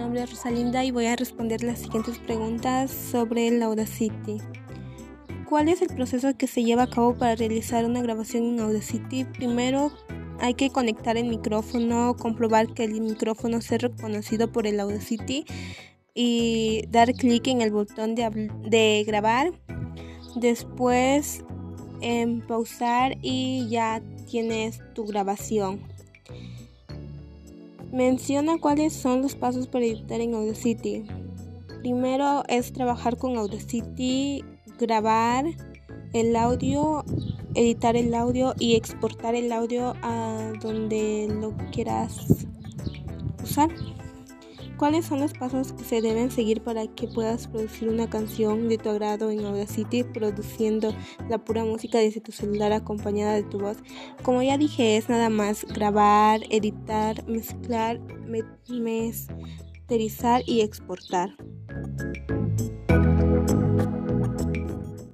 nombre es Rosalinda y voy a responder las siguientes preguntas sobre el Audacity. ¿Cuál es el proceso que se lleva a cabo para realizar una grabación en Audacity? Primero hay que conectar el micrófono, comprobar que el micrófono sea reconocido por el Audacity y dar clic en el botón de, de grabar. Después en pausar y ya tienes tu grabación. Menciona cuáles son los pasos para editar en Audacity. Primero es trabajar con Audacity, grabar el audio, editar el audio y exportar el audio a donde lo quieras usar. ¿Cuáles son los pasos que se deben seguir para que puedas producir una canción de tu agrado en Audacity produciendo la pura música desde tu celular acompañada de tu voz? Como ya dije, es nada más grabar, editar, mezclar, masterizar y exportar.